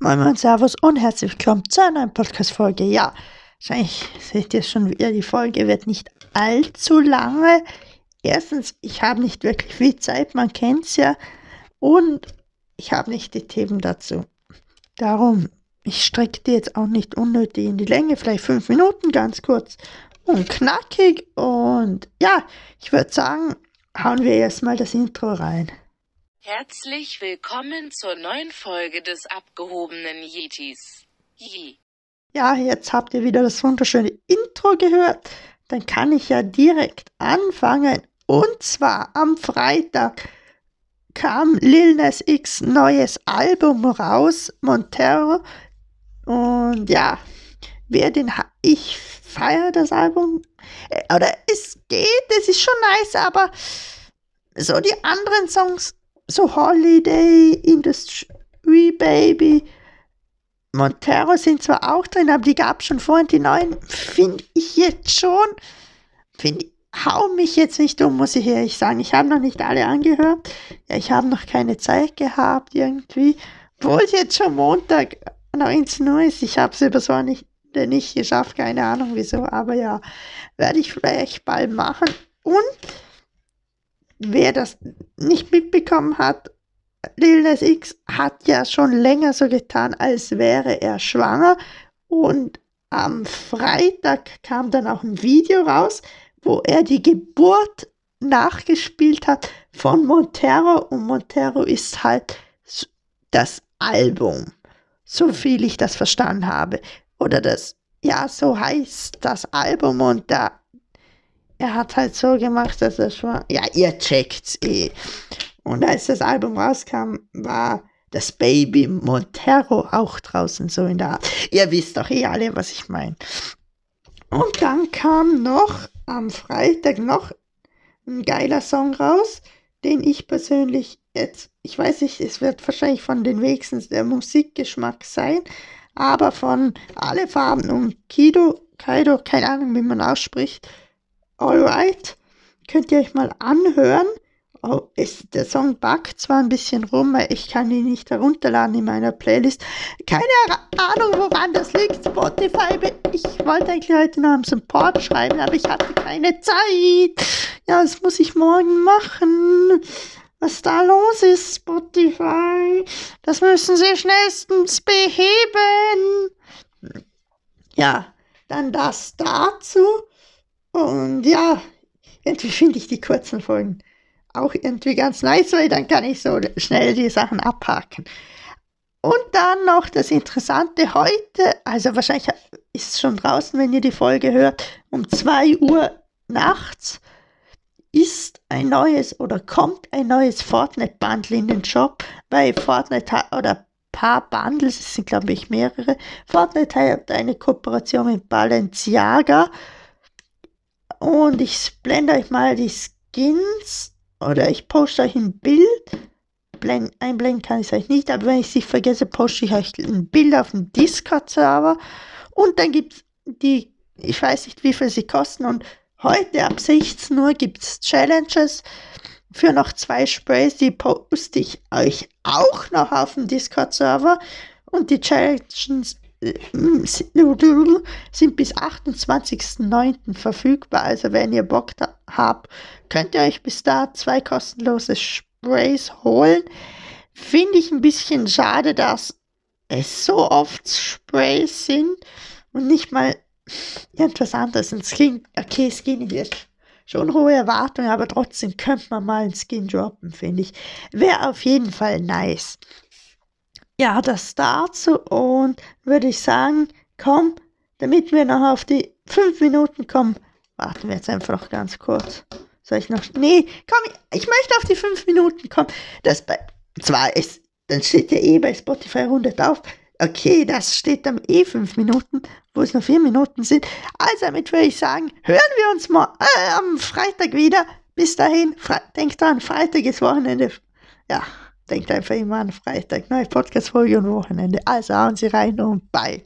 Moin Moin Servus und herzlich willkommen zu einer neuen Podcast-Folge. Ja, wahrscheinlich seht ihr schon wieder, die Folge wird nicht allzu lange. Erstens, ich habe nicht wirklich viel Zeit, man kennt es ja. Und ich habe nicht die Themen dazu. Darum, ich strecke die jetzt auch nicht unnötig in die Länge, vielleicht fünf Minuten, ganz kurz und knackig. Und ja, ich würde sagen, hauen wir erstmal das Intro rein. Herzlich willkommen zur neuen Folge des abgehobenen Yetis. Yi. Ja, jetzt habt ihr wieder das wunderschöne Intro gehört. Dann kann ich ja direkt anfangen. Und zwar am Freitag kam Lil Nas X neues Album raus, Montero. Und ja, wer den ha ich feiere das Album. Äh, oder es geht, es ist schon nice, aber so die anderen Songs so Holiday, Industry Baby, Montero sind zwar auch drin, aber die gab es schon vorhin. Die neuen finde ich jetzt schon, finde hau mich jetzt nicht um, muss ich ehrlich sagen. Ich habe noch nicht alle angehört. Ja, ich habe noch keine Zeit gehabt irgendwie. Obwohl es jetzt schon Montag 19 Uhr ist. Ich habe es über so nicht, nicht geschafft, keine Ahnung wieso. Aber ja, werde ich vielleicht bald machen. Und wer das nicht mitbekommen hat, Lil Nas X hat ja schon länger so getan, als wäre er schwanger. Und am Freitag kam dann auch ein Video raus, wo er die Geburt nachgespielt hat von Montero. Und Montero ist halt das Album, so viel ich das verstanden habe. Oder das, ja, so heißt das Album. Und da er hat halt so gemacht, dass er schon, ja, ihr checkt's eh. Und als das Album rauskam, war das Baby Montero auch draußen so in der Art. Ihr wisst doch eh alle, was ich meine. Und dann kam noch am Freitag noch ein geiler Song raus, den ich persönlich jetzt, ich weiß nicht, es wird wahrscheinlich von den wenigsten der Musikgeschmack sein, aber von Alle Farben und Kido, Kaido, keine Ahnung, wie man ausspricht, Alright, könnt ihr euch mal anhören. Oh, ist, der Song buggt zwar ein bisschen rum, weil ich kann ihn nicht herunterladen in meiner Playlist. Keine Ahnung, woran das liegt. Spotify, ich wollte eigentlich heute noch einen Support schreiben, aber ich hatte keine Zeit. Ja, das muss ich morgen machen. Was da los ist, Spotify, das müssen sie schnellstens beheben. Ja, dann das dazu. Und ja, irgendwie finde ich die kurzen Folgen auch irgendwie ganz nice, weil dann kann ich so schnell die Sachen abhaken. Und dann noch das Interessante heute, also wahrscheinlich ist es schon draußen, wenn ihr die Folge hört, um 2 Uhr nachts ist ein neues oder kommt ein neues Fortnite-Bundle in den Shop, weil Fortnite oder paar Bundles, es sind glaube ich mehrere. Fortnite hat eine Kooperation mit Balenciaga und ich blende euch mal die Skins oder ich poste euch ein Bild. Blend, einblenden kann ich es euch nicht, aber wenn ich sie vergesse, poste ich euch ein Bild auf dem Discord-Server. Und dann gibt es die, ich weiß nicht, wie viel sie kosten. Und heute ab 16 Uhr gibt es Challenges für noch zwei Sprays. Die poste ich euch auch noch auf dem Discord-Server. Und die Challenges sind bis 28.09. verfügbar. Also wenn ihr Bock habt, könnt ihr euch bis da zwei kostenlose Sprays holen. Finde ich ein bisschen schade, dass es so oft Sprays sind und nicht mal etwas anderes. Ein Skin, okay, Skin ist schon hohe Erwartungen, aber trotzdem könnte man mal ein Skin droppen, finde ich. Wäre auf jeden Fall nice ja, das dazu und würde ich sagen, komm, damit wir noch auf die fünf Minuten kommen, warten wir jetzt einfach noch ganz kurz. Soll ich noch? Nee, komm, ich möchte auf die fünf Minuten kommen. Das bei, zwar ist, dann steht ja eh bei Spotify 100 auf. Okay, das steht dann eh fünf Minuten, wo es noch vier Minuten sind. Also damit würde ich sagen, hören wir uns mal äh, am Freitag wieder. Bis dahin, Fre denkt dran, Freitag ist Wochenende. Ja. Denkt einfach immer an Freitag, neue Podcast-Folge und Wochenende. Also hauen Sie rein und bye.